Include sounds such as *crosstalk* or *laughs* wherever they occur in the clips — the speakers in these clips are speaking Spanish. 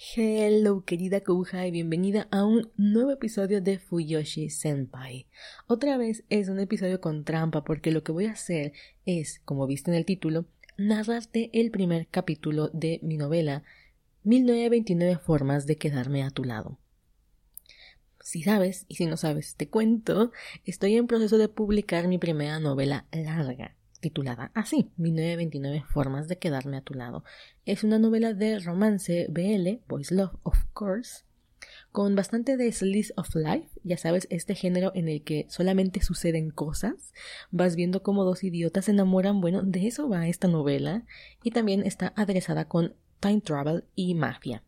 Hello querida Kuja y bienvenida a un nuevo episodio de Fuyoshi Senpai. Otra vez es un episodio con trampa porque lo que voy a hacer es, como viste en el título, narrarte el primer capítulo de mi novela 1929 formas de quedarme a tu lado. Si sabes, y si no sabes, te cuento, estoy en proceso de publicar mi primera novela larga titulada así, 1929 formas de quedarme a tu lado. Es una novela de romance BL, Boys Love, of course, con bastante de slice of life, ya sabes, este género en el que solamente suceden cosas, vas viendo cómo dos idiotas se enamoran, bueno, de eso va esta novela, y también está aderezada con time travel y mafia.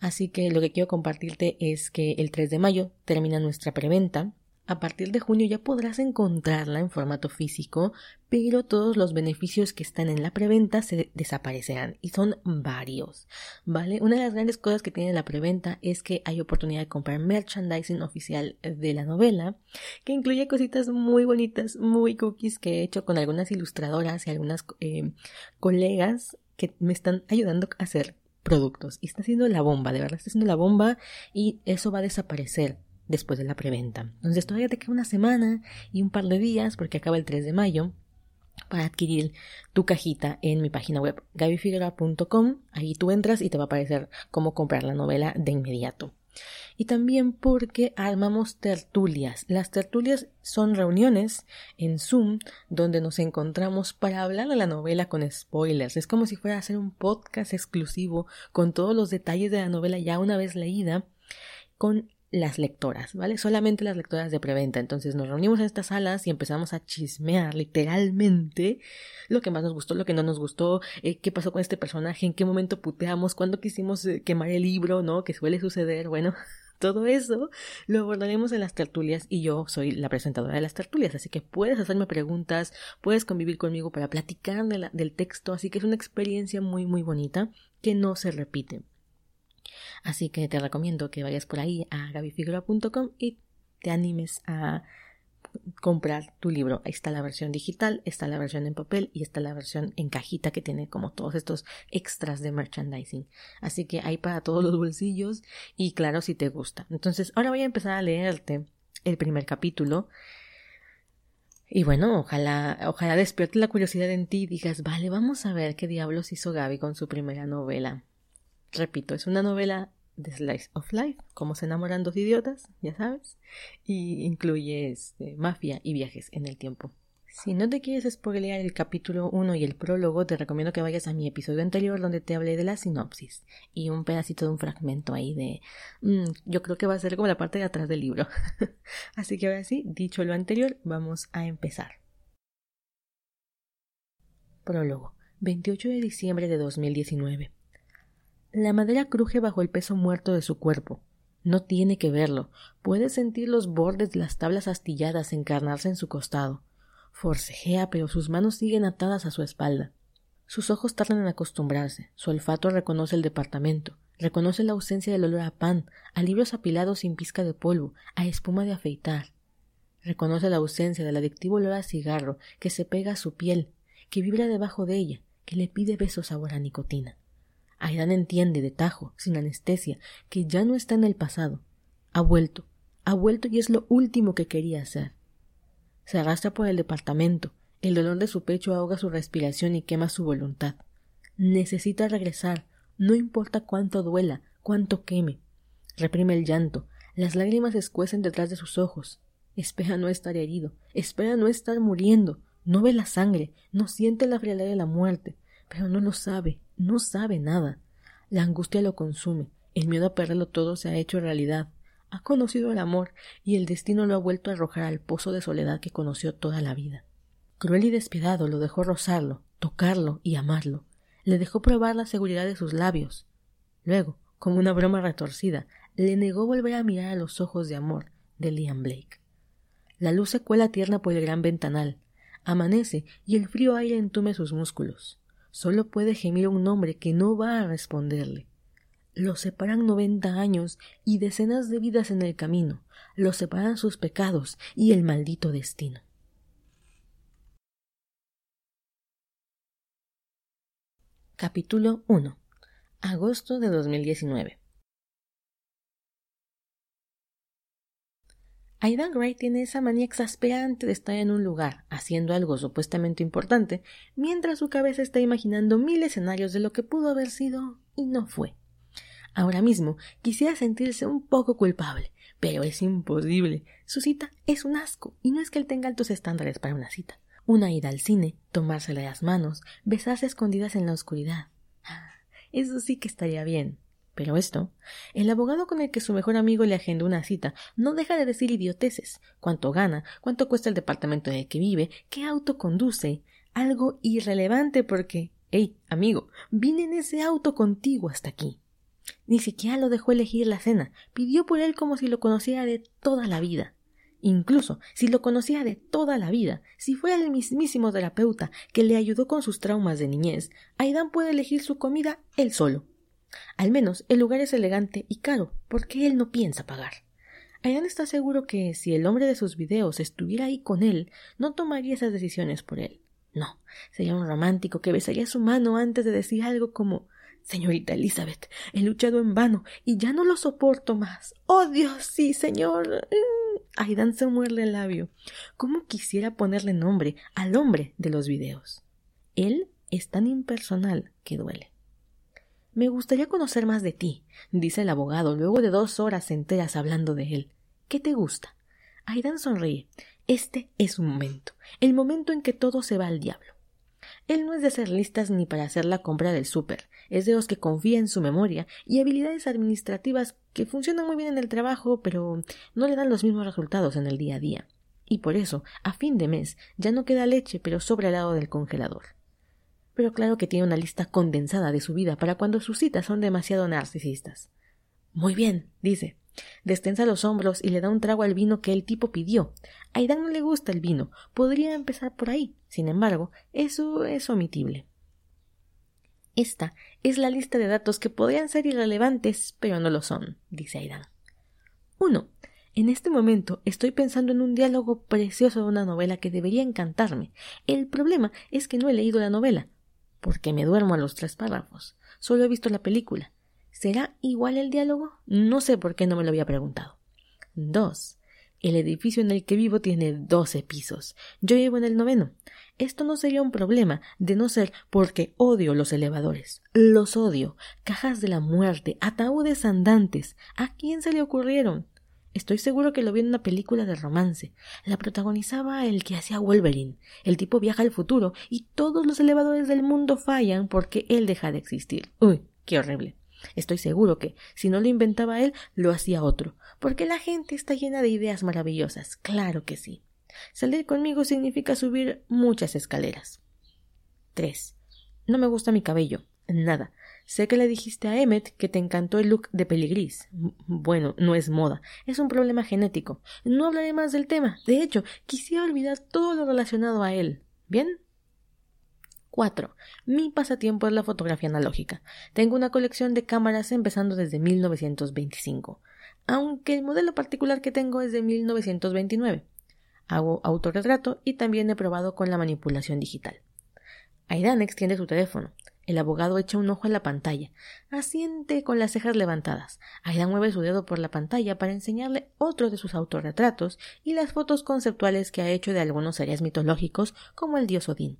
Así que lo que quiero compartirte es que el 3 de mayo termina nuestra preventa, a partir de junio ya podrás encontrarla en formato físico, pero todos los beneficios que están en la preventa se desaparecerán y son varios, ¿vale? Una de las grandes cosas que tiene la preventa es que hay oportunidad de comprar merchandising oficial de la novela, que incluye cositas muy bonitas, muy cookies que he hecho con algunas ilustradoras y algunas eh, colegas que me están ayudando a hacer productos y está haciendo la bomba, de verdad está haciendo la bomba y eso va a desaparecer después de la preventa. Entonces todavía te queda una semana y un par de días porque acaba el 3 de mayo para adquirir tu cajita en mi página web gabifigura.com. Ahí tú entras y te va a aparecer cómo comprar la novela de inmediato. Y también porque armamos tertulias. Las tertulias son reuniones en Zoom donde nos encontramos para hablar de la novela con spoilers. Es como si fuera a hacer un podcast exclusivo con todos los detalles de la novela ya una vez leída con las lectoras, ¿vale? Solamente las lectoras de preventa. Entonces nos reunimos en estas salas y empezamos a chismear literalmente lo que más nos gustó, lo que no nos gustó, eh, qué pasó con este personaje, en qué momento puteamos, cuándo quisimos eh, quemar el libro, ¿no? Que suele suceder, bueno. *laughs* Todo eso lo abordaremos en las tertulias y yo soy la presentadora de las tertulias, así que puedes hacerme preguntas, puedes convivir conmigo para platicar del texto, así que es una experiencia muy muy bonita que no se repite. Así que te recomiendo que vayas por ahí a gabifigura.com y te animes a comprar tu libro. Ahí está la versión digital, está la versión en papel y está la versión en cajita que tiene como todos estos extras de merchandising. Así que hay para todos los bolsillos y claro si te gusta. Entonces ahora voy a empezar a leerte el primer capítulo. Y bueno, ojalá, ojalá despierte la curiosidad en ti y digas, vale, vamos a ver qué diablos hizo Gaby con su primera novela. Repito, es una novela de Slice of Life, como se enamoran dos idiotas, ya sabes, y incluye este, mafia y viajes en el tiempo. Si no te quieres spoilear el capítulo 1 y el prólogo, te recomiendo que vayas a mi episodio anterior donde te hablé de la sinopsis y un pedacito de un fragmento ahí de... Mm, yo creo que va a ser como la parte de atrás del libro. *laughs* Así que ahora sí, dicho lo anterior, vamos a empezar. Prólogo. 28 de diciembre de 2019. La madera cruje bajo el peso muerto de su cuerpo. No tiene que verlo. Puede sentir los bordes de las tablas astilladas encarnarse en su costado. Forcejea, pero sus manos siguen atadas a su espalda. Sus ojos tardan en acostumbrarse. Su olfato reconoce el departamento. Reconoce la ausencia del olor a pan, a libros apilados sin pizca de polvo, a espuma de afeitar. Reconoce la ausencia del adictivo olor a cigarro que se pega a su piel, que vibra debajo de ella, que le pide besos sabor a nicotina. Aidan entiende de tajo, sin anestesia, que ya no está en el pasado. Ha vuelto, ha vuelto y es lo último que quería hacer. Se arrastra por el departamento, el dolor de su pecho ahoga su respiración y quema su voluntad. Necesita regresar, no importa cuánto duela, cuánto queme. Reprime el llanto, las lágrimas escuecen detrás de sus ojos. Espera no estar herido, espera no estar muriendo, no ve la sangre, no siente la frialdad de la muerte, pero no lo sabe, no sabe nada. La angustia lo consume, el miedo a perderlo todo se ha hecho realidad. Ha conocido el amor y el destino lo ha vuelto a arrojar al pozo de soledad que conoció toda la vida. Cruel y despiadado lo dejó rozarlo, tocarlo y amarlo. Le dejó probar la seguridad de sus labios. Luego, como una broma retorcida, le negó volver a mirar a los ojos de amor de Liam Blake. La luz se cuela tierna por el gran ventanal. Amanece y el frío aire entume sus músculos. Solo puede gemir un hombre que no va a responderle. Los separan noventa años y decenas de vidas en el camino. Los separan sus pecados y el maldito destino. Capítulo 1. Agosto de 2019. Aidan Gray tiene esa manía exasperante de estar en un lugar, haciendo algo supuestamente importante, mientras su cabeza está imaginando mil escenarios de lo que pudo haber sido y no fue. Ahora mismo quisiera sentirse un poco culpable, pero es imposible. Su cita es un asco, y no es que él tenga altos estándares para una cita. Una ida al cine, tomársela las manos, besarse escondidas en la oscuridad. Ah, eso sí que estaría bien. Pero esto, el abogado con el que su mejor amigo le agendó una cita no deja de decir idioteces, cuánto gana, cuánto cuesta el departamento en el que vive, qué auto conduce, algo irrelevante porque, hey, amigo, vine en ese auto contigo hasta aquí. Ni siquiera lo dejó elegir la cena, pidió por él como si lo conociera de toda la vida. Incluso si lo conocía de toda la vida, si fuera el mismísimo terapeuta que le ayudó con sus traumas de niñez, Aidan puede elegir su comida él solo. Al menos el lugar es elegante y caro, porque él no piensa pagar. Aidan está seguro que si el hombre de sus videos estuviera ahí con él, no tomaría esas decisiones por él. No, sería un romántico que besaría su mano antes de decir algo como Señorita Elizabeth, he luchado en vano y ya no lo soporto más. Oh Dios, sí, señor. Mm. Aidan se muerde el labio. ¿Cómo quisiera ponerle nombre al hombre de los videos? Él es tan impersonal que duele. Me gustaría conocer más de ti, dice el abogado luego de dos horas enteras hablando de él. ¿Qué te gusta? Aidan sonríe. Este es un momento, el momento en que todo se va al diablo. Él no es de hacer listas ni para hacer la compra del súper, es de los que confía en su memoria y habilidades administrativas que funcionan muy bien en el trabajo, pero no le dan los mismos resultados en el día a día. Y por eso, a fin de mes, ya no queda leche, pero sobra lado del congelador. Pero claro que tiene una lista condensada de su vida para cuando sus citas son demasiado narcisistas. Muy bien, dice. Destensa los hombros y le da un trago al vino que el tipo pidió. A Aidan no le gusta el vino. Podría empezar por ahí. Sin embargo, eso es omitible. Esta es la lista de datos que podrían ser irrelevantes, pero no lo son, dice Aidan. 1. En este momento estoy pensando en un diálogo precioso de una novela que debería encantarme. El problema es que no he leído la novela, porque me duermo a los tres párrafos. Solo he visto la película. ¿Será igual el diálogo? No sé por qué no me lo había preguntado. 2. El edificio en el que vivo tiene doce pisos. Yo vivo en el noveno. Esto no sería un problema, de no ser porque odio los elevadores. Los odio. Cajas de la muerte, ataúdes andantes. ¿A quién se le ocurrieron? Estoy seguro que lo vi en una película de romance. La protagonizaba el que hacía Wolverine. El tipo viaja al futuro y todos los elevadores del mundo fallan porque él deja de existir. Uy, qué horrible. Estoy seguro que, si no lo inventaba él, lo hacía otro, porque la gente está llena de ideas maravillosas, claro que sí. Salir conmigo significa subir muchas escaleras. 3. No me gusta mi cabello. Nada. Sé que le dijiste a Emmet que te encantó el look de peligris. Bueno, no es moda, es un problema genético. No hablaré más del tema. De hecho, quisiera olvidar todo lo relacionado a él. ¿Bien? 4. Mi pasatiempo es la fotografía analógica. Tengo una colección de cámaras empezando desde 1925, aunque el modelo particular que tengo es de 1929. Hago autorretrato y también he probado con la manipulación digital. Aidan extiende su teléfono. El abogado echa un ojo a la pantalla. Asiente con las cejas levantadas. Aidan mueve su dedo por la pantalla para enseñarle otro de sus autorretratos y las fotos conceptuales que ha hecho de algunos seres mitológicos como el dios Odín.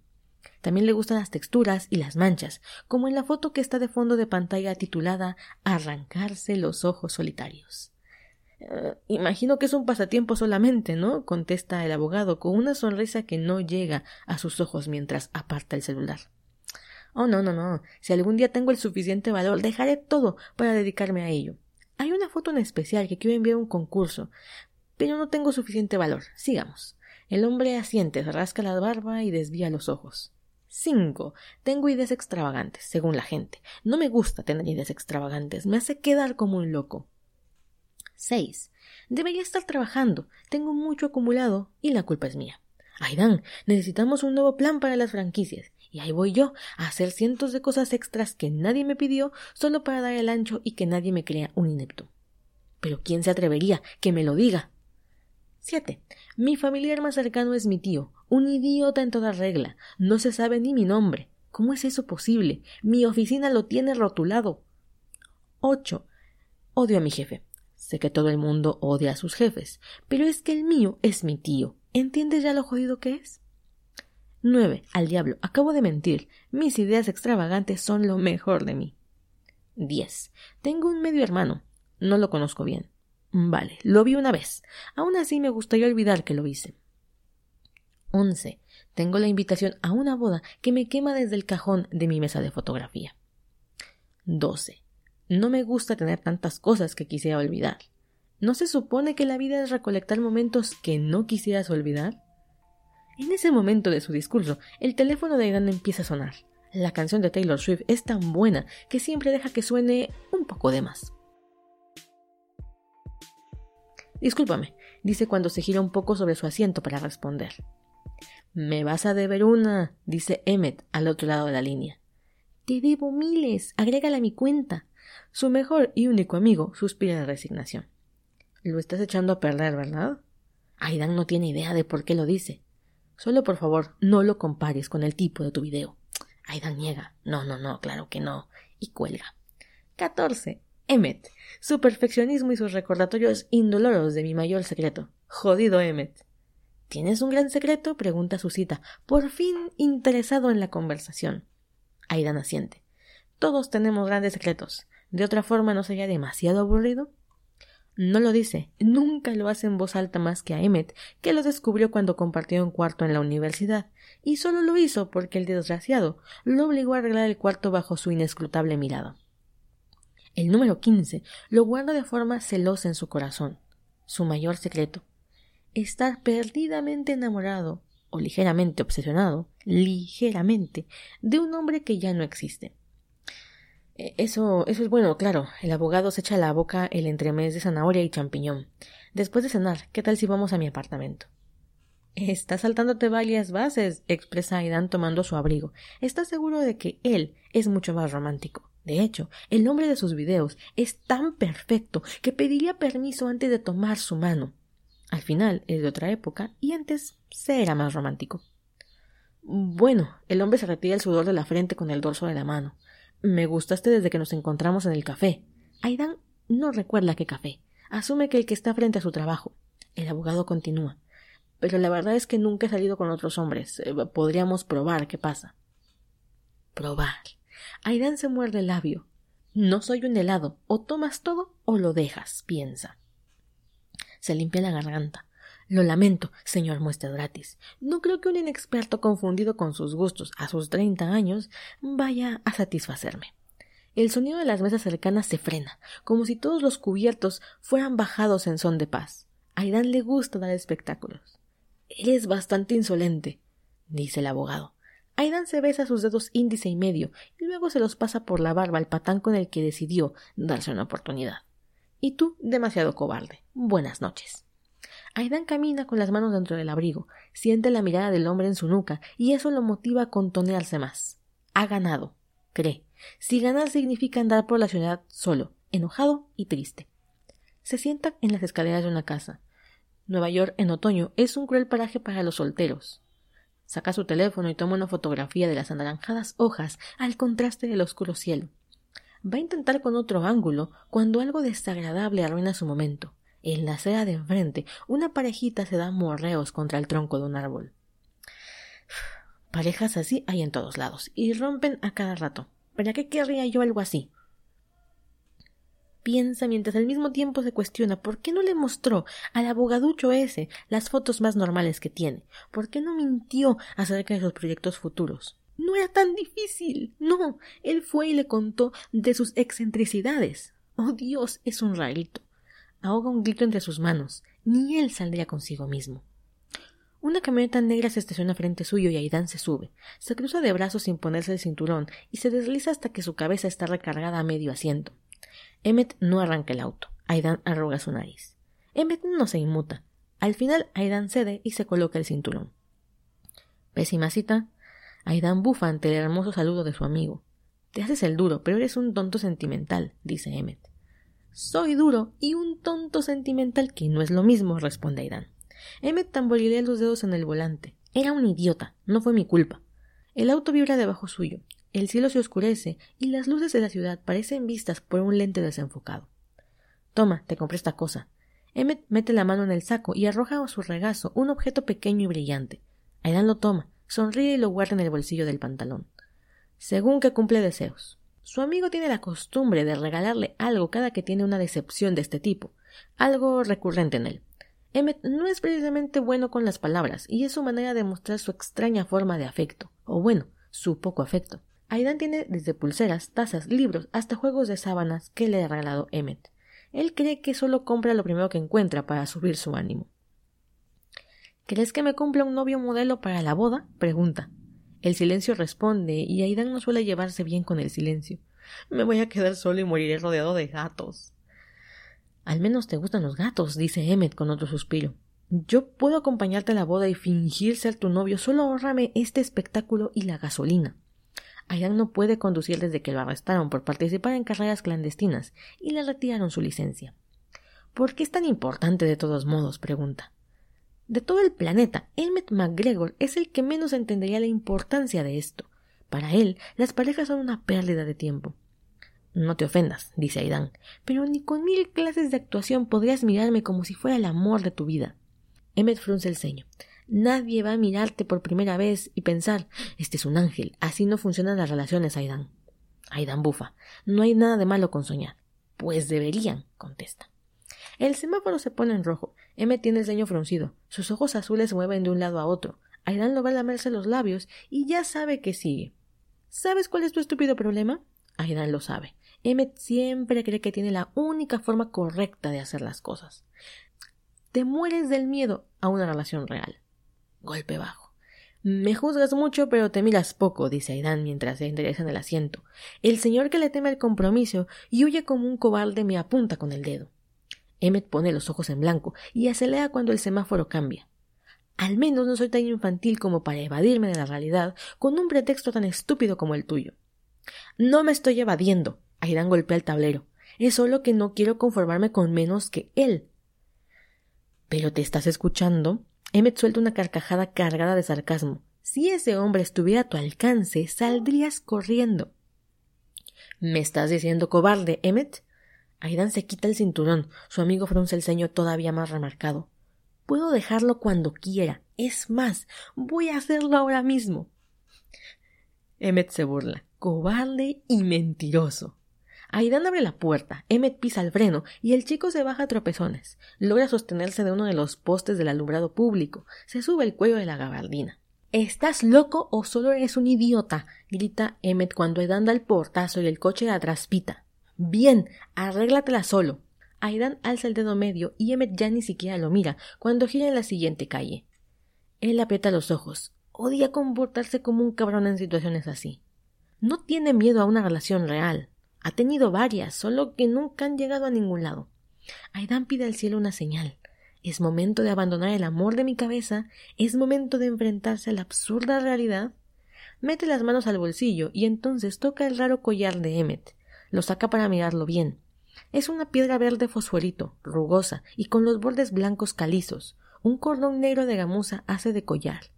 También le gustan las texturas y las manchas, como en la foto que está de fondo de pantalla titulada Arrancarse los ojos solitarios. Eh, imagino que es un pasatiempo solamente, ¿no? contesta el abogado con una sonrisa que no llega a sus ojos mientras aparta el celular. Oh, no, no, no. Si algún día tengo el suficiente valor, dejaré todo para dedicarme a ello. Hay una foto en especial que quiero enviar a un concurso, pero no tengo suficiente valor. Sigamos. El hombre asiente, rasca la barba y desvía los ojos. 5. Tengo ideas extravagantes, según la gente. No me gusta tener ideas extravagantes, me hace quedar como un loco. 6. Debería estar trabajando, tengo mucho acumulado y la culpa es mía. Aidan, necesitamos un nuevo plan para las franquicias. Y ahí voy yo, a hacer cientos de cosas extras que nadie me pidió solo para dar el ancho y que nadie me crea un inepto. Pero ¿quién se atrevería? Que me lo diga. 7. Mi familiar más cercano es mi tío, un idiota en toda regla. No se sabe ni mi nombre. ¿Cómo es eso posible? Mi oficina lo tiene rotulado. 8. Odio a mi jefe. Sé que todo el mundo odia a sus jefes, pero es que el mío es mi tío. ¿Entiendes ya lo jodido que es? 9. Al diablo, acabo de mentir. Mis ideas extravagantes son lo mejor de mí. 10. Tengo un medio hermano. No lo conozco bien. Vale, lo vi una vez. Aún así me gustaría olvidar que lo hice. 11. Tengo la invitación a una boda que me quema desde el cajón de mi mesa de fotografía. 12. No me gusta tener tantas cosas que quisiera olvidar. ¿No se supone que la vida es recolectar momentos que no quisieras olvidar? En ese momento de su discurso, el teléfono de Aidan empieza a sonar. La canción de Taylor Swift es tan buena que siempre deja que suene un poco de más. Discúlpame, dice cuando se gira un poco sobre su asiento para responder. Me vas a deber una, dice Emmet al otro lado de la línea. Te debo miles, agrégala a mi cuenta. Su mejor y único amigo suspira de resignación. Lo estás echando a perder, ¿verdad? Aidan no tiene idea de por qué lo dice. Solo por favor, no lo compares con el tipo de tu video. Aidan niega. No, no, no, claro que no. Y cuelga. 14. Emmet. Su perfeccionismo y sus recordatorios indoloros de mi mayor secreto. Jodido Emmet. ¿Tienes un gran secreto? pregunta Susita, por fin interesado en la conversación. Aidan asiente. Todos tenemos grandes secretos. ¿De otra forma no sería demasiado aburrido? No lo dice, nunca lo hace en voz alta más que a Emmet, que lo descubrió cuando compartió un cuarto en la universidad, y solo lo hizo porque el desgraciado lo obligó a arreglar el cuarto bajo su inescrutable mirada. El número quince lo guarda de forma celosa en su corazón. Su mayor secreto. Estar perdidamente enamorado o ligeramente obsesionado, ligeramente, de un hombre que ya no existe. E, eso, eso es bueno, claro. El abogado se echa a la boca el entremés de zanahoria y champiñón. Después de cenar, ¿qué tal si vamos a mi apartamento? Estás saltándote varias bases, expresa Aidan tomando su abrigo. Está seguro de que él es mucho más romántico. De hecho, el nombre de sus videos es tan perfecto que pediría permiso antes de tomar su mano. Al final es de otra época y antes se era más romántico. Bueno, el hombre se retira el sudor de la frente con el dorso de la mano. Me gustaste desde que nos encontramos en el café. Aidan no recuerda qué café. Asume que el que está frente a su trabajo. El abogado continúa. Pero la verdad es que nunca he salido con otros hombres. Eh, podríamos probar qué pasa. Probar. Aidan se muerde el labio. No soy un helado. O tomas todo o lo dejas, piensa. Se limpia la garganta. Lo lamento, señor gratis. No creo que un inexperto confundido con sus gustos a sus treinta años vaya a satisfacerme. El sonido de las mesas cercanas se frena, como si todos los cubiertos fueran bajados en son de paz. A Aidan le gusta dar espectáculos. Eres bastante insolente, dice el abogado. Aidan se besa sus dedos índice y medio y luego se los pasa por la barba al patán con el que decidió darse una oportunidad. Y tú, demasiado cobarde. Buenas noches. Aidan camina con las manos dentro del abrigo, siente la mirada del hombre en su nuca y eso lo motiva a contonearse más. Ha ganado, cree. Si ganar significa andar por la ciudad solo, enojado y triste. Se sienta en las escaleras de una casa. Nueva York en otoño es un cruel paraje para los solteros. Saca su teléfono y toma una fotografía de las anaranjadas hojas al contraste del oscuro cielo. Va a intentar con otro ángulo cuando algo desagradable arruina su momento. En la acera de enfrente, una parejita se da morreos contra el tronco de un árbol. Parejas así hay en todos lados, y rompen a cada rato. ¿Para qué querría yo algo así? piensa mientras al mismo tiempo se cuestiona por qué no le mostró al abogaducho ese las fotos más normales que tiene, por qué no mintió acerca de sus proyectos futuros. No era tan difícil. No. Él fue y le contó de sus excentricidades. Oh Dios, es un rarito. Ahoga un grito entre sus manos. Ni él saldría consigo mismo. Una camioneta negra se estaciona frente suyo y Aidan se sube. Se cruza de brazos sin ponerse el cinturón y se desliza hasta que su cabeza está recargada a medio asiento. Emmet no arranca el auto. Aidan arruga su nariz. Emmet no se inmuta. Al final, Aidan cede y se coloca el cinturón. Pésima cita. Aidan bufa ante el hermoso saludo de su amigo. Te haces el duro, pero eres un tonto sentimental, dice Emmet. Soy duro y un tonto sentimental que no es lo mismo, responde Aidan. Emmet tamborilea los dedos en el volante. Era un idiota, no fue mi culpa. El auto vibra debajo suyo, el cielo se oscurece y las luces de la ciudad parecen vistas por un lente desenfocado. Toma, te compré esta cosa. Emmet mete la mano en el saco y arroja a su regazo un objeto pequeño y brillante. Aidan lo toma, sonríe y lo guarda en el bolsillo del pantalón. Según que cumple deseos. Su amigo tiene la costumbre de regalarle algo cada que tiene una decepción de este tipo, algo recurrente en él. Emmet no es precisamente bueno con las palabras, y es su manera de mostrar su extraña forma de afecto, o bueno, su poco afecto. Aidan tiene desde pulseras, tazas, libros, hasta juegos de sábanas que le ha regalado Emmet. Él cree que solo compra lo primero que encuentra para subir su ánimo. ¿Crees que me cumpla un novio modelo para la boda? pregunta. El silencio responde, y Aidan no suele llevarse bien con el silencio. Me voy a quedar solo y moriré rodeado de gatos. Al menos te gustan los gatos, dice Emmet con otro suspiro. Yo puedo acompañarte a la boda y fingir ser tu novio, solo ahórrame este espectáculo y la gasolina. Aidan no puede conducir desde que lo arrestaron por participar en carreras clandestinas y le retiraron su licencia. ¿Por qué es tan importante de todos modos? pregunta. De todo el planeta, Emmet McGregor es el que menos entendería la importancia de esto. Para él, las parejas son una pérdida de tiempo. No te ofendas, dice Aidan, pero ni con mil clases de actuación podrías mirarme como si fuera el amor de tu vida. Emmet frunce el ceño. Nadie va a mirarte por primera vez y pensar, este es un ángel. Así no funcionan las relaciones, Aidan. Aidan bufa. No hay nada de malo con soñar. Pues deberían, contesta. El semáforo se pone en rojo. M tiene el ceño fruncido. Sus ojos azules se mueven de un lado a otro. Aidan lo va a lamerse los labios y ya sabe que sigue. ¿Sabes cuál es tu estúpido problema? Aidan lo sabe. Emmet siempre cree que tiene la única forma correcta de hacer las cosas. Te mueres del miedo a una relación real. Golpe bajo. Me juzgas mucho, pero te miras poco, dice Aidan mientras se endereza en el asiento. El señor que le teme el compromiso y huye como un cobarde me apunta con el dedo. Emmet pone los ojos en blanco y acelera cuando el semáforo cambia. Al menos no soy tan infantil como para evadirme de la realidad con un pretexto tan estúpido como el tuyo. No me estoy evadiendo. Aidan golpea el tablero. Es solo que no quiero conformarme con menos que él. ¿Pero te estás escuchando? Emmet suelta una carcajada cargada de sarcasmo. Si ese hombre estuviera a tu alcance, saldrías corriendo. ¿Me estás diciendo cobarde, Emmet? Aidan se quita el cinturón. Su amigo frunce el ceño todavía más remarcado. Puedo dejarlo cuando quiera. Es más, voy a hacerlo ahora mismo. Emmet se burla. Cobarde y mentiroso. Aidan abre la puerta, Emmet pisa el freno y el chico se baja a tropezones. Logra sostenerse de uno de los postes del alumbrado público. Se sube el cuello de la gabardina. ¿Estás loco o solo eres un idiota? grita Emmet cuando Aidan da el portazo y el coche la traspita. Bien, arréglatela solo. Aidan alza el dedo medio y Emmet ya ni siquiera lo mira cuando gira en la siguiente calle. Él aprieta los ojos. Odia comportarse como un cabrón en situaciones así. No tiene miedo a una relación real. Ha tenido varias, solo que nunca han llegado a ningún lado. Aidan pide al cielo una señal. Es momento de abandonar el amor de mi cabeza, es momento de enfrentarse a la absurda realidad. Mete las manos al bolsillo y entonces toca el raro collar de Emmet. Lo saca para mirarlo bien. Es una piedra verde fosforito, rugosa y con los bordes blancos calizos. Un cordón negro de gamuza hace de collar.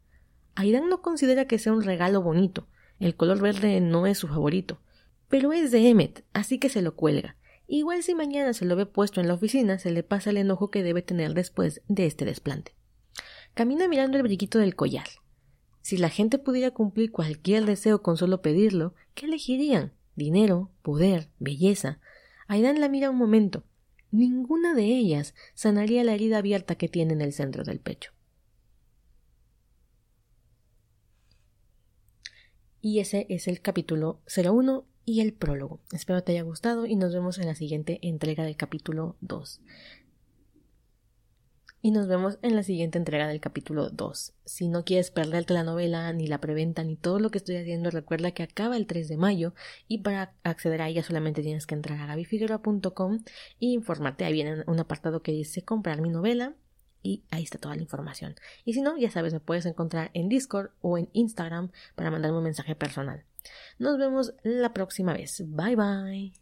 Aidan no considera que sea un regalo bonito. El color verde no es su favorito. Pero es de Emmet, así que se lo cuelga. Igual si mañana se lo ve puesto en la oficina, se le pasa el enojo que debe tener después de este desplante. Camina mirando el briquito del collar. Si la gente pudiera cumplir cualquier deseo con solo pedirlo, ¿qué elegirían? Dinero, poder, belleza. Aidan la mira un momento. Ninguna de ellas sanaría la herida abierta que tiene en el centro del pecho. Y ese es el capítulo 01 y el prólogo. Espero te haya gustado y nos vemos en la siguiente entrega del capítulo 2. Y nos vemos en la siguiente entrega del capítulo 2. Si no quieres perderte la novela, ni la preventa, ni todo lo que estoy haciendo, recuerda que acaba el 3 de mayo y para acceder a ella solamente tienes que entrar a gabifigueroa.com e informarte. Ahí viene un apartado que dice comprar mi novela y ahí está toda la información. Y si no, ya sabes, me puedes encontrar en Discord o en Instagram para mandarme un mensaje personal. Nos vemos la próxima vez. Bye bye.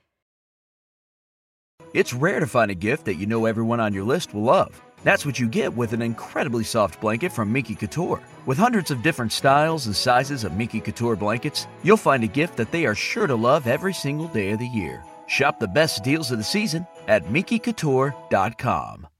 It's rare to find a gift that you know everyone on your list will love. That's what you get with an incredibly soft blanket from Miki Couture. With hundreds of different styles and sizes of Miki Couture blankets, you'll find a gift that they are sure to love every single day of the year. Shop the best deals of the season at MikiCouture.com.